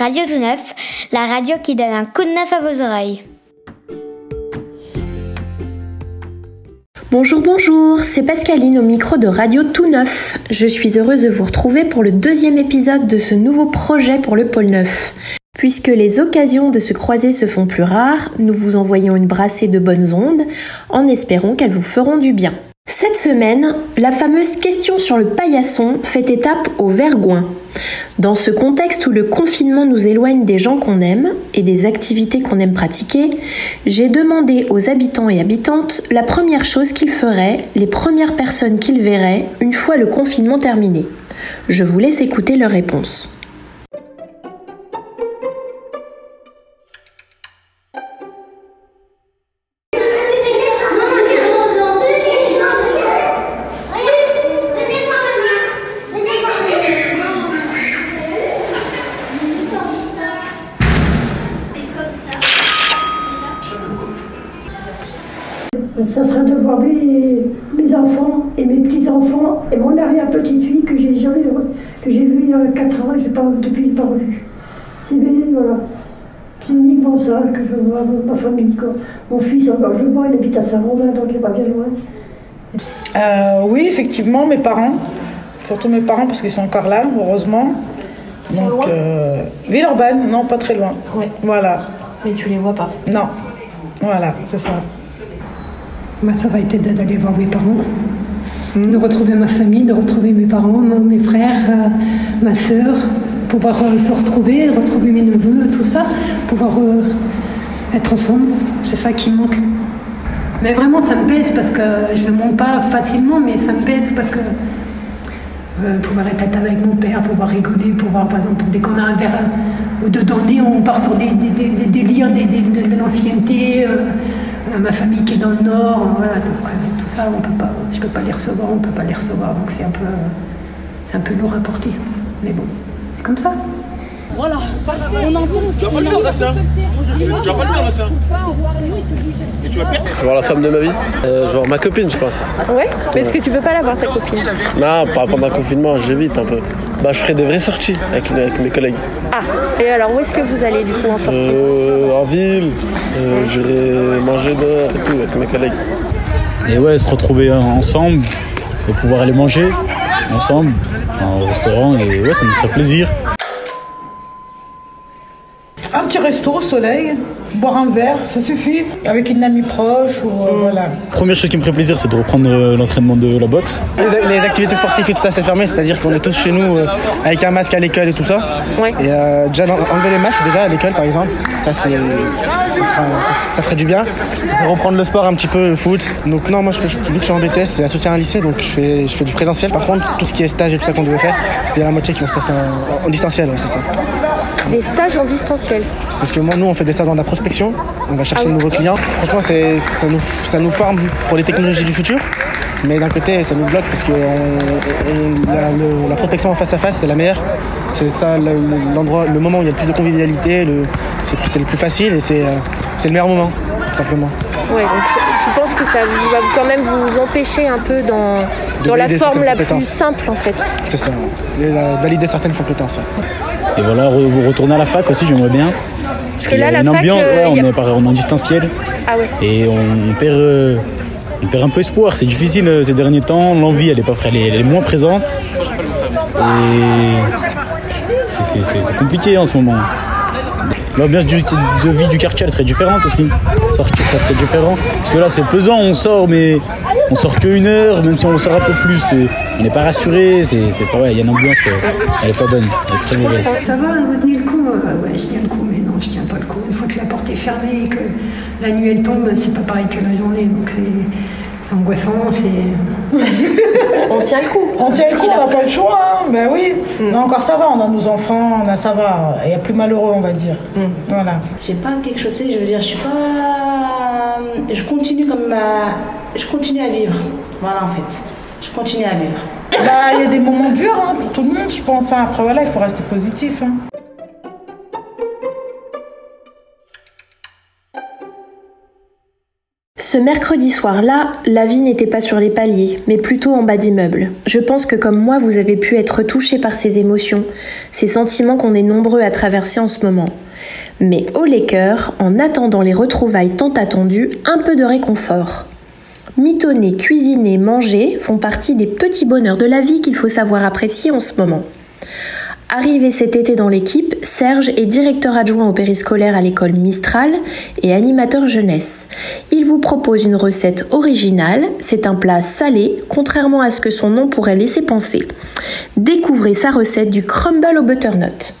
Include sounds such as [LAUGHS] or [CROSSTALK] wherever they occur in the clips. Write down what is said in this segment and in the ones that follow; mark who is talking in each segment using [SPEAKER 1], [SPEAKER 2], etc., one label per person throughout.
[SPEAKER 1] Radio Tout Neuf, la radio qui donne un coup de neuf à vos oreilles.
[SPEAKER 2] Bonjour, bonjour, c'est Pascaline au micro de Radio Tout Neuf. Je suis heureuse de vous retrouver pour le deuxième épisode de ce nouveau projet pour le pôle Neuf. Puisque les occasions de se croiser se font plus rares, nous vous envoyons une brassée de bonnes ondes en espérant qu'elles vous feront du bien. Cette semaine, la fameuse question sur le paillasson fait étape au Vergoin. Dans ce contexte où le confinement nous éloigne des gens qu'on aime et des activités qu'on aime pratiquer, j'ai demandé aux habitants et habitantes la première chose qu'ils feraient, les premières personnes qu'ils verraient une fois le confinement terminé. Je vous laisse écouter leurs réponses.
[SPEAKER 3] Mon arrière-petite-fille que j'ai jamais que j'ai vu il y a 4 ans et je pas, depuis je n'ai pas revu. C'est voilà. C'est uniquement ça que je veux voir ma famille. Quoi. Mon fils encore, je le vois, il habite à Saint-Romain, donc il n'est pas bien loin.
[SPEAKER 4] Euh, oui, effectivement, mes parents. Surtout mes parents parce qu'ils sont encore là, heureusement. Donc, euh, Villeurbanne, non, pas très loin.
[SPEAKER 2] Ouais.
[SPEAKER 4] Voilà,
[SPEAKER 2] Mais tu les vois pas.
[SPEAKER 4] non. Voilà, c'est ça.
[SPEAKER 5] Moi, ça va être d'aller voir mes parents, de retrouver ma famille, de retrouver mes parents, mes frères, euh, ma sœur, pouvoir euh, se retrouver, retrouver mes neveux, tout ça, pouvoir euh, être ensemble. C'est ça qui manque. Mais vraiment, ça me pèse parce que je ne monte pas facilement, mais ça me pèse parce que pouvoir être avec mon père, pouvoir rigoler, pouvoir, par exemple, dès qu'on a un verre ou deux nez, on part sur des, des- délires de, de l'ancienneté, ma famille qui est dans le nord, voilà, donc ça, on peut pas, je peux pas les recevoir, on peut pas les recevoir, donc c'est un peu, c'est un peu lourd à porter. Mais bon, c'est comme ça.
[SPEAKER 6] Tu vas pas le faire, hein Tu vas pas le faire, Et tu vas le faire
[SPEAKER 7] Je vais voir la femme de ma vie. Euh, je vais voir ma copine, je pense.
[SPEAKER 2] Ouais Mais est-ce que tu peux pas la voir ta copine
[SPEAKER 7] Non, pas pendant le confinement, j'évite un peu. Bah, je ferai des vraies sorties avec, avec mes collègues.
[SPEAKER 2] Ah Et alors où est-ce que vous allez du coup en sortie
[SPEAKER 7] Euh, en ville, euh, j'irai manger dehors et tout avec mes collègues.
[SPEAKER 8] Et ouais, se retrouver ensemble et pouvoir aller manger ensemble au restaurant. Et ouais, ça nous ferait plaisir.
[SPEAKER 4] Un petit resto au soleil, boire un verre, ça suffit. Avec une amie proche ou euh, voilà.
[SPEAKER 8] Première chose qui me ferait plaisir, c'est de reprendre euh, l'entraînement de la boxe.
[SPEAKER 9] Les, les activités sportives et tout ça, c'est fermé, c'est-à-dire qu'on est tous chez nous euh, avec un masque à l'école et tout ça.
[SPEAKER 2] Ouais.
[SPEAKER 9] Et euh, déjà en- enlever les masques déjà à l'école par exemple, ça c'est ça, sera- ça- ça ferait du bien. Reprendre le sport un petit peu, le foot. Donc non, moi je, je- vu que je suis en BTS, c'est associé à un lycée, donc je fais, je fais du présentiel. Par contre, tout ce qui est stage et tout ça qu'on devait faire, il y a la moitié qui vont se passer en, en distanciel, ouais, c'est ça.
[SPEAKER 2] Des stages en distanciel.
[SPEAKER 9] Parce que moi, nous, on fait des stages dans la prospection, on va chercher de nouveaux clients. Franchement, ça nous, ça nous forme pour les technologies du futur. Mais d'un côté, ça nous bloque parce que on- on- la, le- la prospection en face à face, c'est la meilleure. C'est ça le- l'endroit, le moment où il y a le plus de convivialité, c'est le plus facile et c'est euh, le meilleur moment, tout simplement.
[SPEAKER 2] Ouais, donc je pense que ça va quand même vous empêcher un peu dans, dans la forme la plus simple en fait.
[SPEAKER 9] C'est ça. Et la- valider certaines compétences. ouais.
[SPEAKER 8] Et voilà, re- vous retourner à la fac aussi, j'aimerais bien. Parce qu'il y a une ambiance,
[SPEAKER 2] euh,
[SPEAKER 8] ouais, on,
[SPEAKER 2] a-
[SPEAKER 8] est, pareil, on est en distanciel
[SPEAKER 2] Ah ouais.
[SPEAKER 8] et on, on perd, euh, on perd un peu espoir. C'est difficile euh, ces derniers temps. L'envie, elle est pas prête, elle est, elle est moins présente. Et c'est- compliqué en ce moment. L'ambiance de vie du quartier, elle serait différente aussi. Sortir, ça serait différent. Parce que là, c'est pesant, on sort, mais on sort qu'une heure, même si on sort un peu plus, on n'est pas rassuré. C'est pas ouais, il y a une ambiance, euh, elle est pas bonne, elle est très mauvaise.
[SPEAKER 5] Ça va, vous tenez le coup Euh, Ouais, je tiens le coup, mais non, je tiens pas le coup. Une fois que la porte est fermée et que la nuit elle tombe, c'est pas pareil que la journée, donc c'est- c'est angoissant, c'est... [LAUGHS]
[SPEAKER 2] On tient le coup.
[SPEAKER 4] On tient le coup, on n'a pas le choix, hein. ben oui. Mais encore ça va, on a nos enfants, on a ça va. Il y a plus malheureux, on va dire. Voilà.
[SPEAKER 10] J'ai pas quelque chose, je veux dire, je suis pas. Je continue comme ma. Je continue à vivre. Voilà, en fait. Je continue à vivre.
[SPEAKER 4] Bah, il y a des moments durs hein, pour tout le monde, je pense. hein. Après, voilà, il faut rester positif. hein.
[SPEAKER 2] Ce mercredi soir-là, la vie n'était pas sur les paliers, mais plutôt en bas d'immeuble. Je pense que comme moi, vous avez pu être touché par ces émotions, ces sentiments qu'on est nombreux à traverser en ce moment. Mais au les cœurs, en attendant les retrouvailles tant attendues, un peu de réconfort. Mitonner, cuisiner, manger font partie des petits bonheurs de la vie qu'il faut savoir apprécier en ce moment. Arrivé cet été dans l'équipe, Serge est directeur adjoint au périscolaire à l'école Mistral et animateur jeunesse. Il vous propose une recette originale, c'est un plat salé, contrairement à ce que son nom pourrait laisser penser. Découvrez sa recette du crumble au butternut.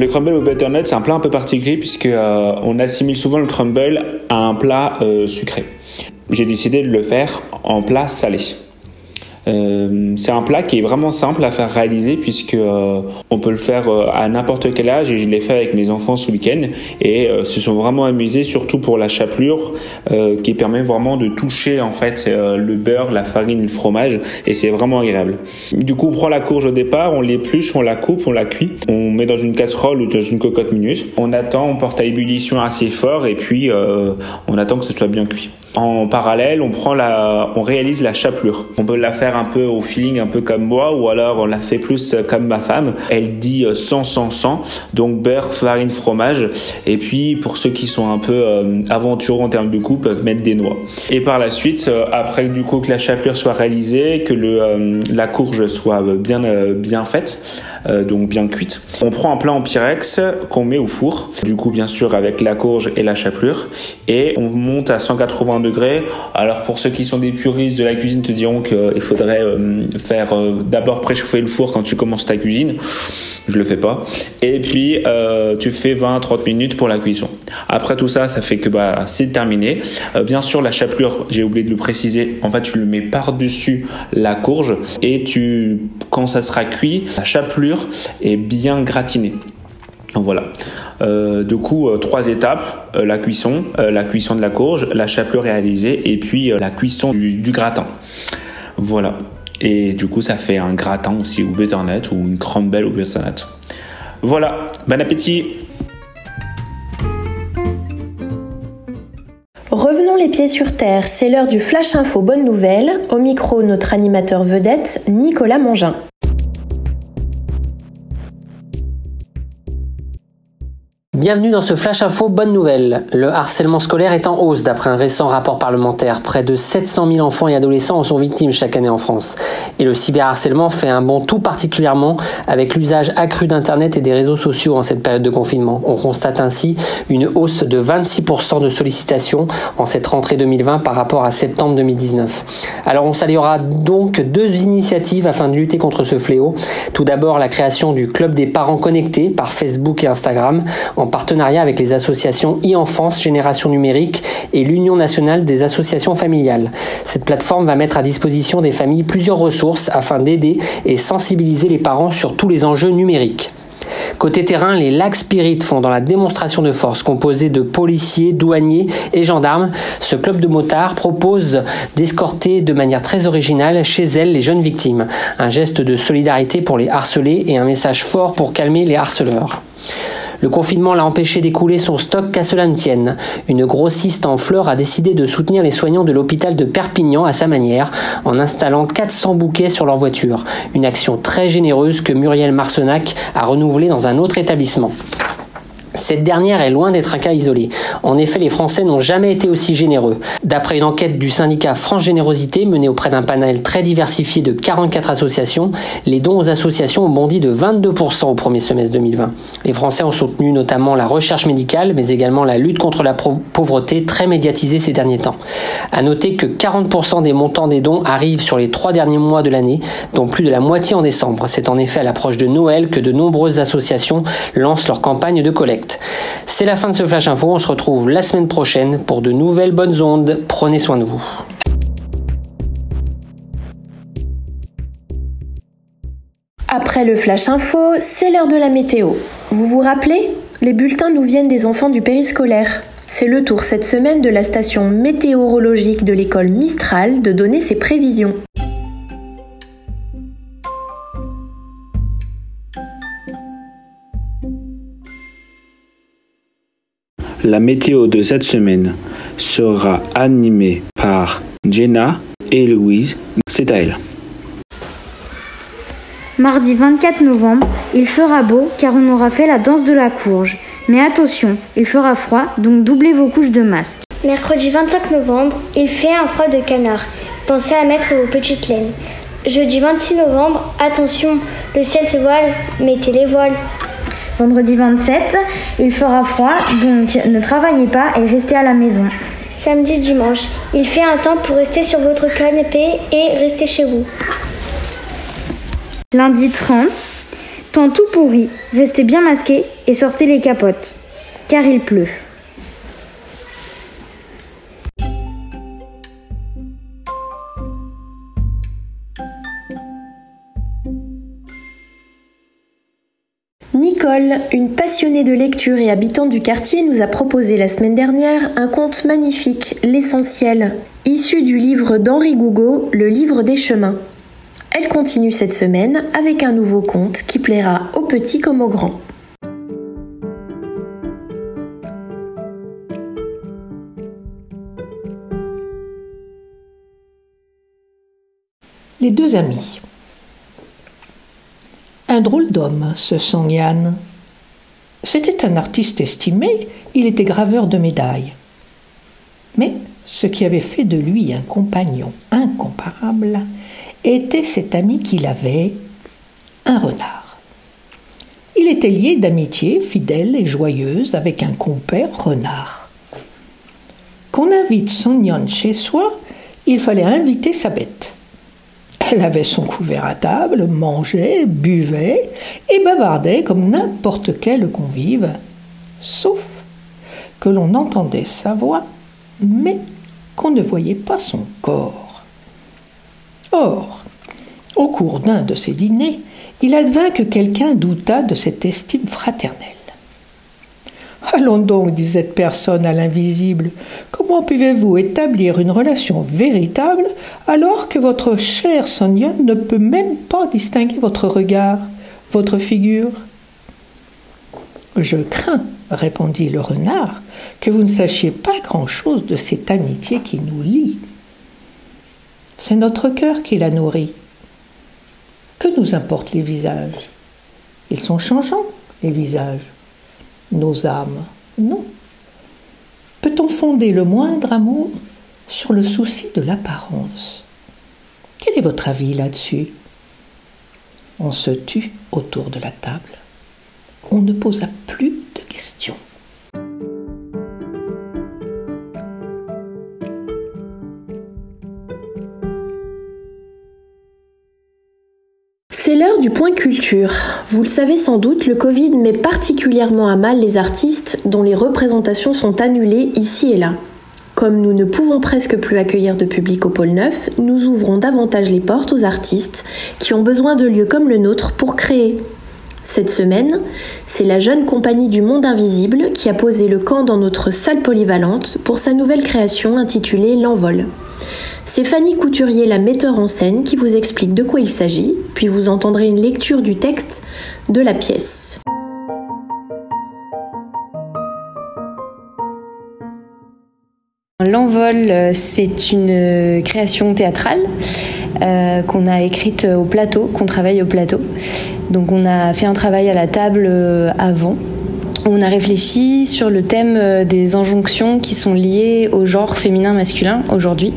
[SPEAKER 11] Le crumble au butternut, c'est un plat un peu particulier puisque euh, on assimile souvent le crumble à un plat euh, sucré. J'ai décidé de le faire en plat salé. Euh, c'est un plat qui est vraiment simple à faire réaliser puisque euh, on peut le faire euh, à n'importe quel âge et je l'ai fait avec mes enfants ce week-end et se sont vraiment amusés surtout pour la chapelure qui permet vraiment de toucher en fait le beurre, la farine, le fromage et c'est vraiment agréable. Du coup on prend la courge au départ, on l'épluche, on la coupe, on la cuit, on met dans une casserole ou dans une cocotte minute, on attend, on porte à ébullition assez fort et puis on attend que ce soit bien cuit. En parallèle, on prend la, on réalise la chapelure. On peut la faire un peu au feeling, un peu comme moi, ou alors on la fait plus comme ma femme. Elle dit 100, 100, 100. Donc beurre, farine, fromage. Et puis pour ceux qui sont un peu euh, aventureux en termes de goût, peuvent mettre des noix. Et par la suite, euh, après du coup que la chapelure soit réalisée, que le, euh, la courge soit bien, bien faite, donc bien cuite, on prend un plat en pyrex qu'on met au four. Du coup, bien sûr, avec la courge et la chapelure. Et on monte à 180 degrés. Alors pour ceux qui sont des puristes de la cuisine te diront qu'il faudrait euh, faire euh, d'abord préchauffer le four quand tu commences ta cuisine. Je le fais pas. Et puis euh, tu fais 20-30 minutes pour la cuisson. Après tout ça, ça fait que bah, c'est terminé. bien sûr, la chapelure, j'ai oublié de le préciser. En fait, tu le mets par-dessus la courge et tu, quand ça sera cuit, la chapelure est bien gratinée. Voilà. Euh, du coup, euh, trois étapes euh, la cuisson, la cuisson de la courge, la chapelure réalisée et puis la cuisson du, gratin. Voilà. Et du coup, ça fait un gratin aussi au butternut ou une crumble au butternut. Voilà. Bon appétit.
[SPEAKER 2] Revenons les pieds sur terre, c'est l'heure du Flash Info Bonne Nouvelle. Au micro, notre animateur vedette, Nicolas Mongin.
[SPEAKER 12] Bienvenue dans ce Flash Info Bonne Nouvelle. Le harcèlement scolaire est en hausse d'après un récent rapport parlementaire. Près de 700 000 enfants et adolescents en sont victimes chaque année en France. Et le cyberharcèlement fait un bond tout particulièrement avec l'usage accru d'Internet et des réseaux sociaux en cette période de confinement. On constate ainsi une hausse de 26% de sollicitations en cette rentrée 2020 par rapport à septembre 2019. Alors on saluera donc deux initiatives afin de lutter contre ce fléau. Tout d'abord la création du Club des parents connectés par Facebook et Instagram partenariat avec les associations e-enfance, Génération Numérique et l'Union nationale des associations familiales. Cette plateforme va mettre à disposition des familles plusieurs ressources afin d'aider et sensibiliser les parents sur tous les enjeux numériques. Côté terrain, les Lacs Spirit font dans la démonstration de force composée de policiers, douaniers et gendarmes. Ce club de motards propose d'escorter de manière très originale chez elles les jeunes victimes. Un geste de solidarité pour les harcelés et un message fort pour calmer les harceleurs. Le confinement l'a empêché d'écouler son stock qu'à cela ne tienne. Une grossiste en fleurs a décidé de soutenir les soignants de l'hôpital de Perpignan à sa manière, en installant 400 bouquets sur leur voiture. Une action très généreuse que Muriel Marcenac a renouvelée dans un autre établissement. Cette dernière est loin d'être un cas isolé. En effet, les Français n'ont jamais été aussi généreux. D'après une enquête du syndicat France Générosité menée auprès d'un panel très diversifié de 44 associations, les dons aux associations ont bondi de 22% au premier semestre 2020. Les Français ont soutenu notamment la recherche médicale, mais également la lutte contre la pauvreté très médiatisée ces derniers temps. À noter que 40% des montants des dons arrivent sur les trois derniers mois de l'année, dont plus de la moitié en décembre. C'est en effet à l'approche de Noël que de nombreuses associations lancent leur campagne de collecte. C'est la fin de ce Flash Info. On se retrouve la semaine prochaine pour de nouvelles bonnes ondes. Prenez soin de vous.
[SPEAKER 2] Après le Flash Info, c'est l'heure de la météo. Vous vous rappelez? Les bulletins nous viennent des enfants du périscolaire. C'est le tour cette semaine de la station météorologique de l'école Mistral de donner ses prévisions.
[SPEAKER 11] La météo de cette semaine sera animée par Jenna et Louise. C'est à elle.
[SPEAKER 13] Mardi 24 novembre, il fera beau car on aura fait la danse de la courge. Mais attention, il fera froid, donc doublez vos couches de masque.
[SPEAKER 1] Mercredi 25 novembre, il fait un froid de canard. Pensez à mettre vos petites laines. Jeudi 26 novembre, attention, le ciel se voile, mettez les voiles.
[SPEAKER 13] Vendredi 27, il fera froid, donc ne travaillez pas et restez à la maison.
[SPEAKER 1] Samedi, dimanche, il fait un temps pour rester sur votre canapé et rester chez vous.
[SPEAKER 13] Lundi 30, temps tout pourri, restez bien masqués et sortez les capotes, car il pleut.
[SPEAKER 2] Une passionnée de lecture et habitante du quartier, nous a proposé la semaine dernière un conte magnifique, L'essentiel, issu du livre d'Henri Gougaud, Le livre des chemins. Elle continue cette semaine avec un nouveau conte qui plaira aux petits comme aux grands.
[SPEAKER 14] Les deux amis. Un drôle d'homme, ce Song Yan. C'était un artiste estimé, il était graveur de médailles. Mais ce qui avait fait de lui un compagnon incomparable était cet ami qu'il avait, un renard. Il était lié d'amitié fidèle et joyeuse avec un compère renard. Qu'on invite Song Yan chez soi, il fallait inviter sa bête. Elle avait son couvert à table, mangeait, buvait et bavardait comme n'importe quel convive, sauf que l'on entendait sa voix, mais qu'on ne voyait pas son corps. Or, au cours d'un de ces dîners, il advint que quelqu'un douta de cette estime fraternelle. Allons donc, dit cette personne à l'invisible, comment pouvez-vous établir une relation véritable alors que votre cher Sonia ne peut même pas distinguer votre regard, votre figure? Je crains, répondit le renard, que vous ne sachiez pas grand-chose de cette amitié qui nous lie. C'est notre cœur qui la nourrit. Que nous importent les visages? Ils sont changeants, les visages nos âmes. Non. Peut-on fonder le moindre amour sur le souci de l'apparence? Quel est votre avis là-dessus? On se tut autour de la table. On ne posa plus de questions.
[SPEAKER 2] C'est l'heure du point culture. Vous le savez sans doute, le Covid met particulièrement à mal les artistes dont les représentations sont annulées ici et là. Comme nous ne pouvons presque plus accueillir de public au pôle Neuf, nous ouvrons davantage les portes aux artistes qui ont besoin de lieux comme le nôtre pour créer. Cette semaine, c'est la jeune compagnie du Monde Invisible qui a posé le camp dans notre salle polyvalente pour sa nouvelle création intitulée L'Envol. C'est Fanny Couturier, la metteur en scène, qui vous explique de quoi il s'agit, puis vous entendrez une lecture du texte de la pièce.
[SPEAKER 15] L'envol, c'est une création théâtrale euh, qu'on a écrite au plateau, qu'on travaille au plateau. Donc on a fait un travail à la table euh, avant on a réfléchi sur le thème euh, des injonctions qui sont liées au genre féminin-masculin aujourd'hui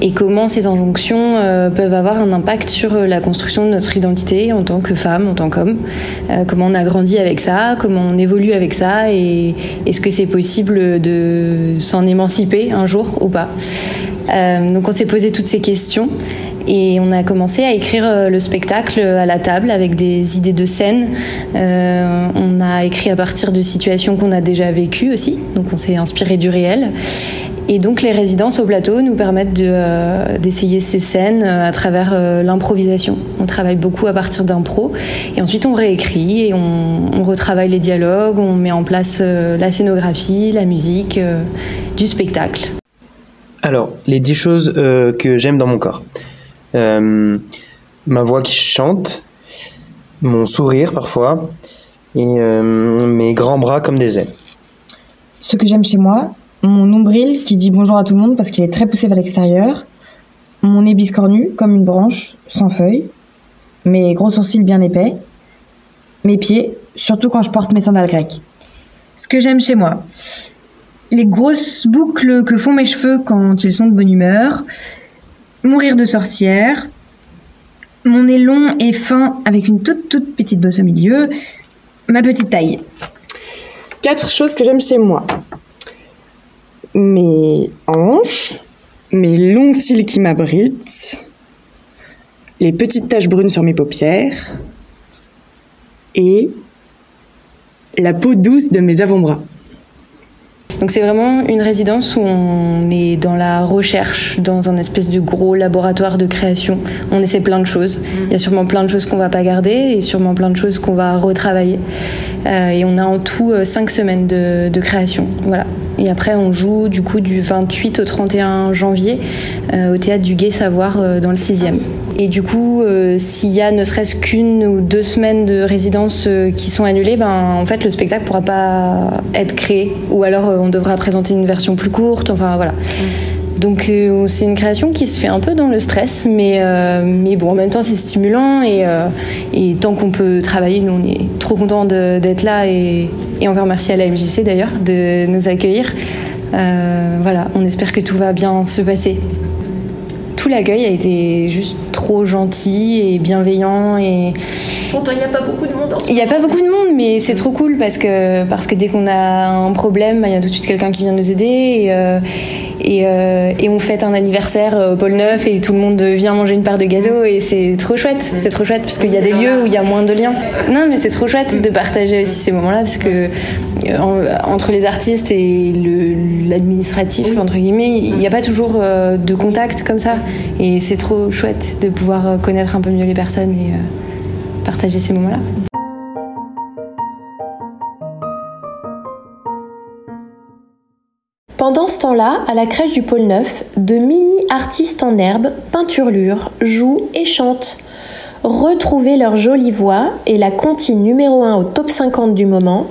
[SPEAKER 15] et comment ces injonctions euh, peuvent avoir un impact sur euh, la construction de notre identité en tant que femme, en tant qu'homme. comment on a grandi avec ça, comment on évolue avec ça et est-ce que c'est possible de s'en émanciper un jour ou pas. donc on s'est posé toutes ces questions et on a commencé à écrire euh, le spectacle à la table avec des idées de scène. Euh, on a écrit à partir de situations qu'on a déjà vécues aussi, donc on s'est inspiré du réel. Et donc les résidences au plateau nous permettent euh, d'essayer ces scènes à travers l'improvisation. On travaille beaucoup à partir d'impro et ensuite on réécrit et on, on, retravaille les dialogues, on met en place la scénographie, la musique du spectacle.
[SPEAKER 16] Alors, les dix choses que j'aime dans mon corps. Euh, ma voix qui chante, mon sourire parfois, et euh, mes grands bras comme des ailes.
[SPEAKER 17] Ce que j'aime chez moi, mon nombril qui dit bonjour à tout le monde parce qu'il est très poussé vers l'extérieur, mon nez biscornu comme une branche sans feuilles, mes gros sourcils bien épais, mes pieds, surtout quand je porte mes sandales grecques. Ce que j'aime chez moi, les grosses boucles que font mes cheveux quand ils sont de bonne humeur, mon rire de sorcière, mon nez long et fin avec une toute toute petite bosse au milieu, ma petite taille.
[SPEAKER 18] Quatre choses que j'aime chez moi. Mes hanches, mes longs cils qui m'abritent, les petites taches brunes sur mes paupières et la peau douce de mes avant-bras.
[SPEAKER 15] Donc c'est vraiment une résidence où on est dans la recherche, dans un espèce de gros laboratoire de création. On essaie plein de choses. Il y a sûrement plein de choses qu'on va pas garder et sûrement plein de choses qu'on va retravailler. Euh, et on a en tout euh, cinq semaines de, de, création. Voilà. Et après on joue du coup du 28 au 31 janvier euh, au théâtre du Gai Savoir euh, dans le 6e. Et du coup, euh, s'il y a ne serait-ce qu'une ou deux semaines de résidence qui sont annulées, ben en fait le spectacle pourra pas être créé, ou alors on devra présenter une version plus courte. Enfin voilà. Donc euh, c'est une création qui se fait un peu dans le stress, mais, euh, mais bon, en même temps c'est stimulant et, euh, et tant qu'on peut travailler, nous on est trop contents d'être là et, et on veut remercier à la MJC d'ailleurs de nous accueillir. Voilà, on espère que tout va bien se passer. Tout l'accueil a été juste trop gentil et bienveillant et
[SPEAKER 2] Pourtant, il n'y a pas beaucoup de monde.
[SPEAKER 15] il n'y a pas beaucoup de monde, mais c'est trop cool parce que, parce que dès qu'on a un problème, bah, il y a tout de suite quelqu'un qui vient nous aider. Et, et, euh, et on fête un anniversaire euh, au pôle Neuf et tout le monde vient manger une part de gâteau et c'est trop chouette. C'est trop chouette parce qu'il y a des lieux où il y a moins de liens. Non, mais c'est trop chouette de partager aussi ces moments-là parce que euh, en- entre les artistes et l'administratif, entre guillemets, il n'y a pas toujours euh, de contact comme ça. Et c'est trop chouette de pouvoir connaître un peu mieux les personnes et partager ces moments-là.
[SPEAKER 2] Pendant ce temps-là, à la crèche du pôle Neuf, de mini-artistes en herbe, peinturlure, jouent et chantent. Retrouvez leur jolie voix et la comptine numéro 1 au top 50 du moment,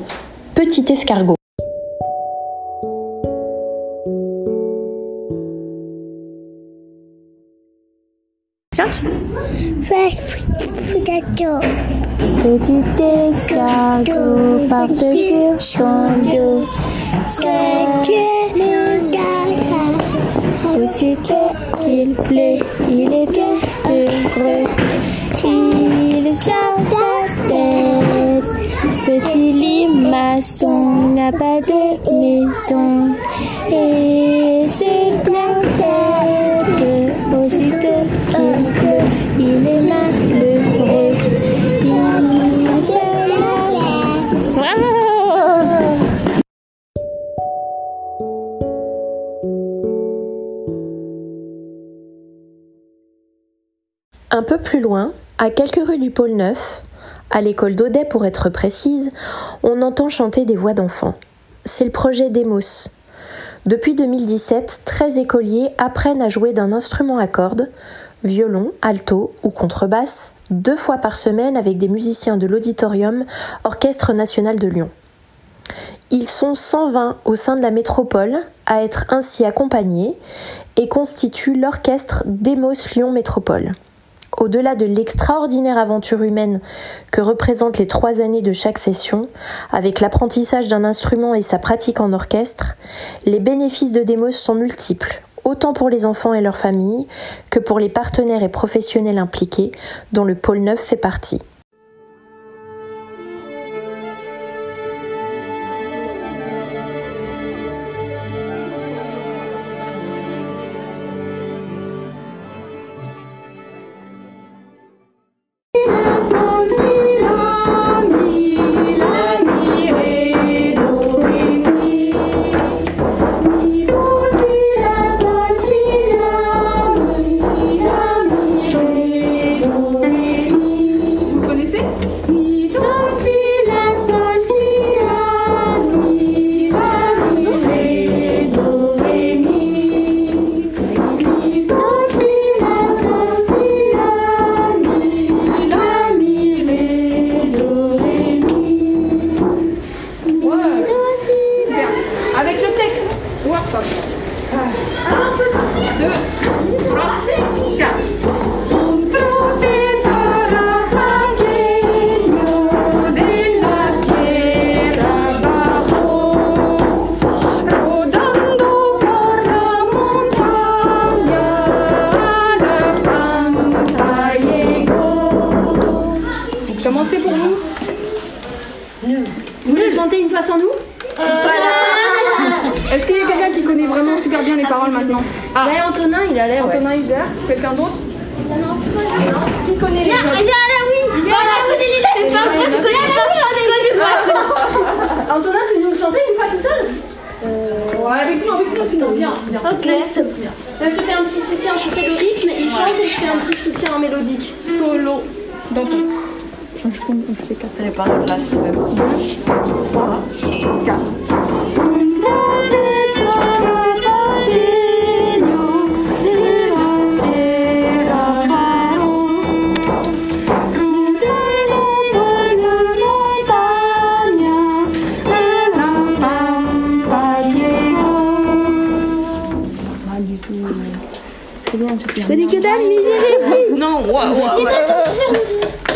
[SPEAKER 2] Petit escargot.
[SPEAKER 1] Petit escargot sur son dos Aussitôt qu'il pleut, il était heureux. Il tête. Petit limaçon n'a pas de maison. Et
[SPEAKER 2] Un peu plus loin, à quelques rues du pôle Neuf, à l'école d'Audet pour être précise, on entend chanter des voix d'enfants. C'est le projet Demos. Depuis 2017, 13 écoliers apprennent à jouer d'un instrument à cordes, violon, alto ou contrebasse, deux fois par semaine avec des musiciens de l'Auditorium Orchestre National de Lyon. Ils sont 120 au sein de la métropole à être ainsi accompagnés et constituent l'orchestre Demos Lyon Métropole. Au-delà de l'extraordinaire aventure humaine que représentent les trois années de chaque session, avec l'apprentissage d'un instrument et sa pratique en orchestre, les bénéfices de Demos sont multiples, autant pour les enfants et leurs familles que pour les partenaires et professionnels impliqués, dont le pôle 9 fait partie.
[SPEAKER 19] Dans ton. Je, je fais 4. Les paroles là, c'est même. 2, 3, 4. C'est bien, c'est Non, ouais, ouais, ouais.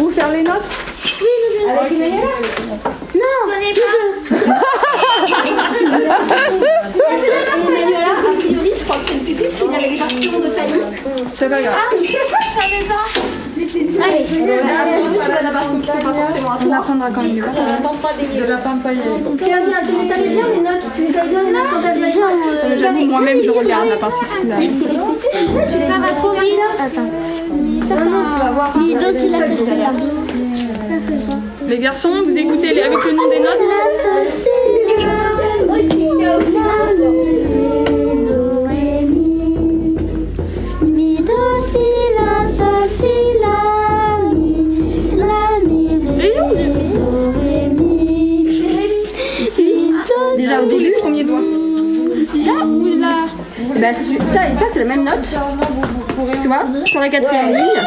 [SPEAKER 19] Où faire les notes
[SPEAKER 1] Oui, nous
[SPEAKER 19] Avec Emmanuel
[SPEAKER 1] Non, je connais pas.
[SPEAKER 19] Emmanuela, a priori, je crois que c'est C'est pas grave.
[SPEAKER 1] Ah, je savais pas. Allez,
[SPEAKER 19] On quand même. De la pampaye.
[SPEAKER 1] Tiens, tiens, tu les savais bien les notes Tu les savais bien les notes
[SPEAKER 19] Euh, J'avoue, moi-même, je regarde la partie finale.
[SPEAKER 1] Ça va trop vite. Attends. Non, non, voir. Si, la.
[SPEAKER 19] Les garçons, vous écoutez les- avec le nom des notes
[SPEAKER 1] La, sol, si, la. Oui, la, mi, do, ré, mi. Mi, do, si, la, sol, si, la, mi. La, mi, ré, mi, do, ré, mi. Mi, do,
[SPEAKER 19] Déjà au début, premier doigt.
[SPEAKER 1] Là ou là
[SPEAKER 19] Bah, ça et ça, c'est la même note. Tu vois Sur la quatrième ligne.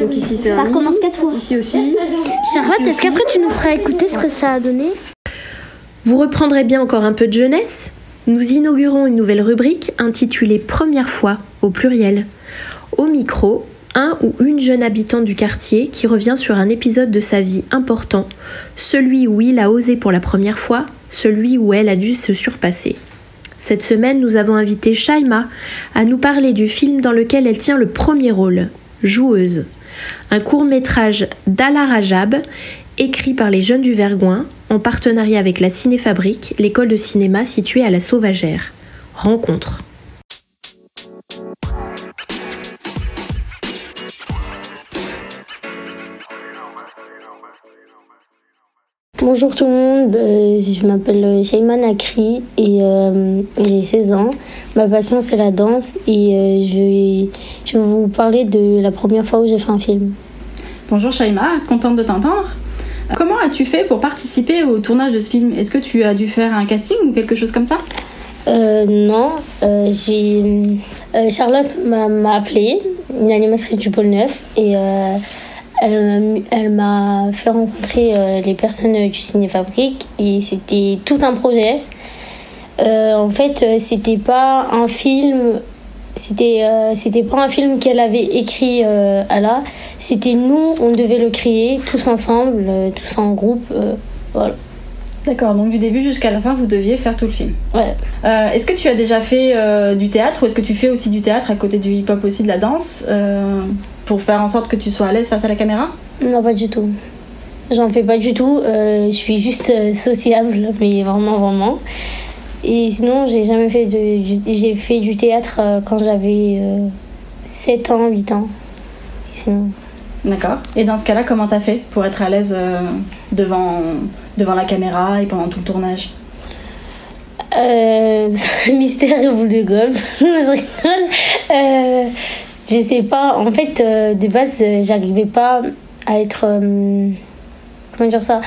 [SPEAKER 19] Donc ici, c'est
[SPEAKER 1] Ça recommence quatre fois.
[SPEAKER 19] Ici aussi.
[SPEAKER 1] Charlotte, est-ce qu'après tu nous feras écouter ce que ça a donné
[SPEAKER 2] Vous reprendrez bien encore un peu de jeunesse Nous inaugurons une nouvelle rubrique intitulée Première fois au pluriel. Au micro, un ou une jeune habitante du quartier qui revient sur un épisode de sa vie important, celui où il a osé pour la première fois, celui où elle a dû se surpasser. Cette semaine, nous avons invité Shaima à nous parler du film dans lequel elle tient le premier rôle, Joueuse. Un court métrage d'Ala Rajab, écrit par les jeunes du Vergoin, en partenariat avec la Cinéfabrique, l'école de cinéma située à la Sauvagère. Rencontre.
[SPEAKER 1] Bonjour tout le monde, euh, je m'appelle Shaima Nakri et euh, j'ai 16 ans. Ma passion c'est la danse et euh, je, vais, je vais vous parler de la première fois où j'ai fait un film.
[SPEAKER 19] Bonjour Shaima, contente de t'entendre. Comment as-tu fait pour participer au tournage de ce film? Est-ce que tu as dû faire un casting ou quelque chose comme ça?
[SPEAKER 1] Euh, non, euh, j'ai euh, Charlotte m'a appelé, une animatrice du pôle 9, et euh, elle, m'a- elle m'a fait rencontrer euh, les personnes du Ciné Fabrique et c'était tout un projet. Euh, en fait, euh, c'était pas un film, c'était euh, c'était pas un film qu'elle avait écrit euh, à la, c'était nous, on devait le créer tous ensemble, tous en groupe, voilà.
[SPEAKER 19] D'accord, donc du début jusqu'à la fin, vous deviez faire tout le film.
[SPEAKER 1] Ouais.
[SPEAKER 19] Euh, est-ce que tu as déjà fait euh, du théâtre ou est-ce que tu fais aussi du théâtre à côté du hip-hop aussi de la danse euh, pour faire en sorte que tu sois à l'aise face à la caméra
[SPEAKER 1] Non, pas du tout. J'en fais pas du tout. euh, je suis juste euh, sociable, [LAUGHS] mais vraiment, vraiment. Et sinon, j'ai jamais fait de. J'ai fait du théâtre euh, quand j'avais euh, 7 ans, 8 ans. Et sinon.
[SPEAKER 19] D'accord. Et dans ce cas-là, comment t'as fait pour être à l'aise devant, devant la caméra et pendant tout le tournage?
[SPEAKER 1] Euh, [LAUGHS] mystère et boule de gomme. [LAUGHS] je rigole. Euh, je sais pas. En fait, euh, de base, euh, j'arrivais pas à être. euh, comment dire ça?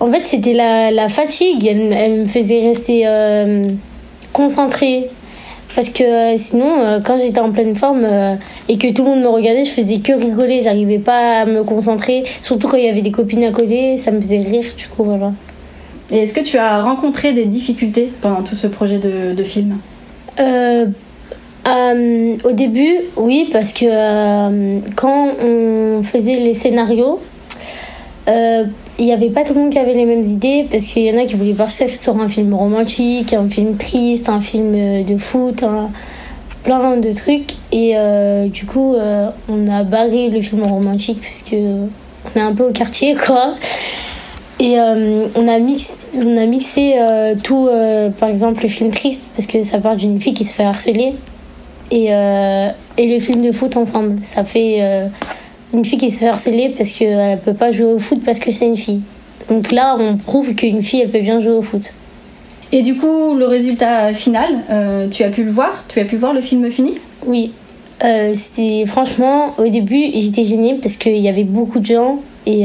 [SPEAKER 1] En fait, c'était la, la fatigue. Elle, elle me faisait rester euh, concentrée. Parce que sinon, quand j'étais en pleine forme et que tout le monde me regardait, je faisais que rigoler. J'arrivais pas à me concentrer. Surtout quand il y avait des copines à côté, ça me faisait rire. Du coup, voilà.
[SPEAKER 20] Et est-ce que tu as rencontré des difficultés pendant tout ce projet de, de film?
[SPEAKER 1] Euh, euh, au début, oui, parce que euh, quand on faisait les scénarios, euh, il n'y avait pas tout le monde qui avait les mêmes idées, parce qu'il y en a qui voulaient partir sur un film romantique, un film triste, un film de foot, un- plein de trucs. Et du coup, on a barré le film romantique, parce que on est un peu au quartier, [LAUGHS] quoi. Et on, a mixé tout, par exemple le film triste, parce que ça part d'une fille qui se fait harceler, et, euh, et le film de foot ensemble. Ça fait euh, une fille qui se fait harceler parce qu'elle ne peut pas jouer au foot parce que c'est une fille. Donc là, on prouve qu'une fille, elle peut bien jouer au foot.
[SPEAKER 20] Et du coup, le résultat final, euh, tu as pu le voir? Tu as pu voir le film fini?
[SPEAKER 1] Oui. Euh, c'était franchement au début j'étais gênée parce qu'il y avait beaucoup de gens et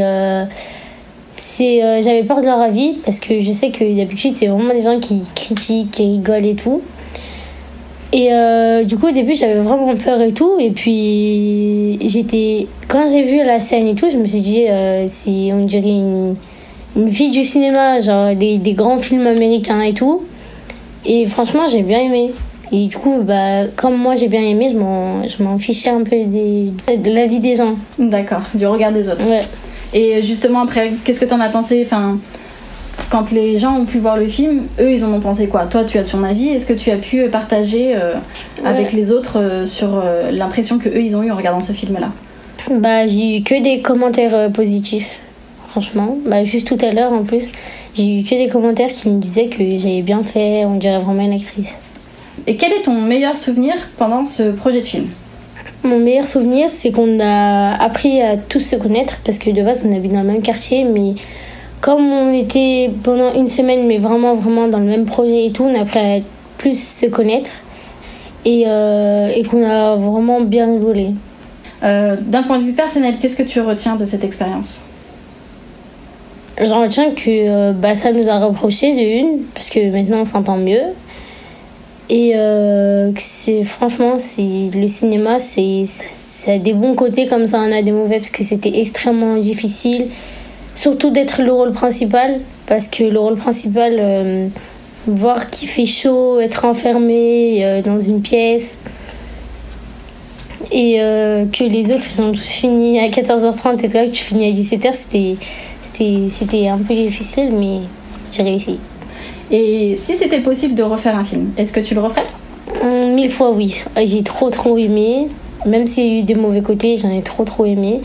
[SPEAKER 1] c'est j'avais peur de leur avis parce que je sais que d'habitude c'est vraiment des gens qui critiquent qui rigolent et tout et euh, du coup au début j'avais vraiment peur et tout et puis j'étais quand j'ai vu la scène et tout je me suis dit euh, c'est on dirait une, une fille du cinéma genre des, des grands films américains et tout et franchement j'ai bien aimé et du coup, bah, comme moi j'ai bien aimé, je m'en, je m'en fichais un peu des, de la vie des gens.
[SPEAKER 20] D'accord, du regard des autres.
[SPEAKER 1] Ouais.
[SPEAKER 20] Et justement, après, qu'est-ce que tu en as pensé? Enfin, Quand les gens ont pu voir le film, eux, ils en ont pensé quoi? Toi, tu as ton avis. Est-ce que tu as pu partager euh, avec les autres euh, sur euh, l'impression que eux, ils ont eu en regardant ce film-là?
[SPEAKER 1] Bah, j'ai eu que des commentaires euh, positifs, franchement. Bah, juste tout à l'heure en plus, j'ai eu que des commentaires qui me disaient que j'avais bien fait, on dirait vraiment une actrice.
[SPEAKER 20] Et quel est ton meilleur souvenir pendant ce projet de film?
[SPEAKER 1] Mon meilleur souvenir, c'est qu'on a appris à tous se connaître parce que de base, on habite dans le même quartier, mais comme on était pendant une semaine, mais vraiment, vraiment dans le même projet et tout, on a appris à plus se connaître et, euh, et qu'on a vraiment bien rigolé.
[SPEAKER 20] Euh, D'un point de vue personnel, qu'est-ce que tu retiens de cette expérience?
[SPEAKER 1] J'en retiens que euh, bah, ça nous a reproché de une, parce que maintenant on s'entend mieux. Et euh, que c'est franchement, c'est le cinéma, c'est ça, ça a des bons côtés comme ça en a des mauvais parce que c'était extrêmement difficile, surtout d'être le rôle principal parce que le rôle principal, euh, voir qu'il fait chaud, être enfermé euh, dans une pièce et euh, que les autres ils ont tous fini à 14h30 et toi que tu finis à 17h, c'était c'était c'était un peu difficile mais j'ai réussi.
[SPEAKER 20] Et si c'était possible de refaire un film, est-ce que tu le referais?
[SPEAKER 1] Hum, Mille fois oui. J'ai trop trop aimé. Même s'il y a eu des mauvais côtés, j'en ai trop trop aimé.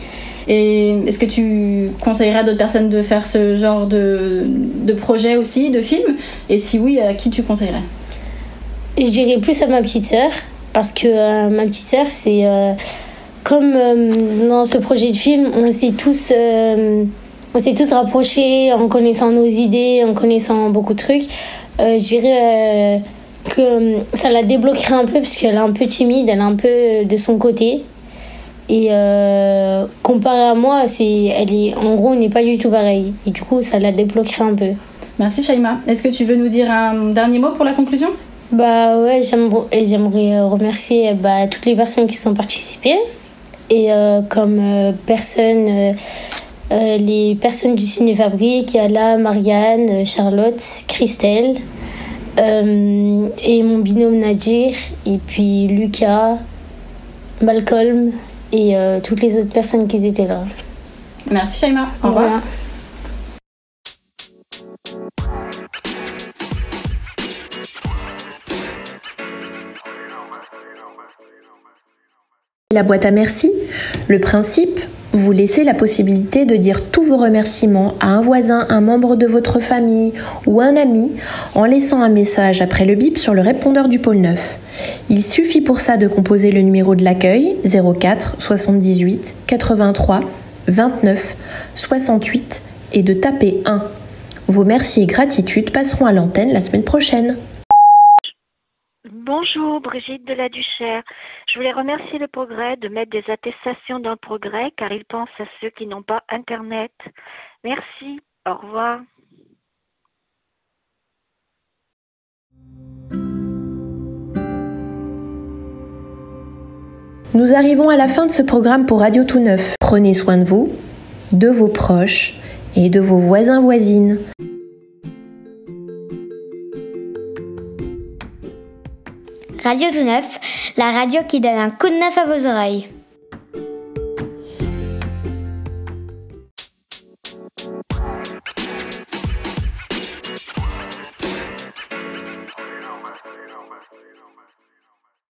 [SPEAKER 20] Et est-ce que tu conseillerais à d'autres personnes de faire ce genre de, projet aussi, de film? Et si oui, à qui tu conseillerais?
[SPEAKER 1] Je dirais plus à ma petite sœur parce que euh, ma petite sœur, c'est euh, comme euh, dans ce projet de film, on s'est tous, on s'est tous rapprochés en connaissant nos idées, en connaissant beaucoup de trucs. Je dirais que ça la débloquerait un peu parce qu'elle est un peu timide, elle est un peu de son côté. Et euh, comparé à moi, c'est, elle est, en gros, on n'est pas du tout pareil. Et du coup, ça la débloquerait un peu.
[SPEAKER 20] Merci Shaima. Est-ce que tu veux nous dire un dernier mot pour la conclusion?
[SPEAKER 1] Bah ouais, j'aimerais, euh, remercier bah, toutes les personnes qui sont participées. Et euh, comme euh, personne, euh, euh, les personnes du Ciné Fabrique, Yala, Marianne, euh, Charlotte, Christelle, euh, et mon binôme Nadir, et puis Lucas, Malcolm, et euh, toutes les autres personnes qui étaient là.
[SPEAKER 20] Merci Shaima. Au revoir.
[SPEAKER 1] Voilà.
[SPEAKER 2] La boîte à merci, le principe, vous laissez la possibilité de dire tous vos remerciements à un voisin, un membre de votre famille ou un ami en laissant un message après le bip sur le répondeur du pôle 9. Il suffit pour ça de composer le numéro de l'accueil 04 78 83 29 68 et de taper 1. Vos merci et gratitudes passeront à l'antenne la semaine prochaine.
[SPEAKER 21] Bonjour, Brigitte de la Duchère. Je voulais remercier le Progrès de mettre des attestations dans le Progrès car ils pensent à ceux qui n'ont pas Internet. Merci. Au revoir.
[SPEAKER 2] Nous arrivons à la fin de ce programme pour Radio Tout Neuf. Prenez soin de vous, de vos proches et de vos voisins voisines.
[SPEAKER 22] Radio Tout Neuf, la radio qui donne un coup de neuf à vos oreilles.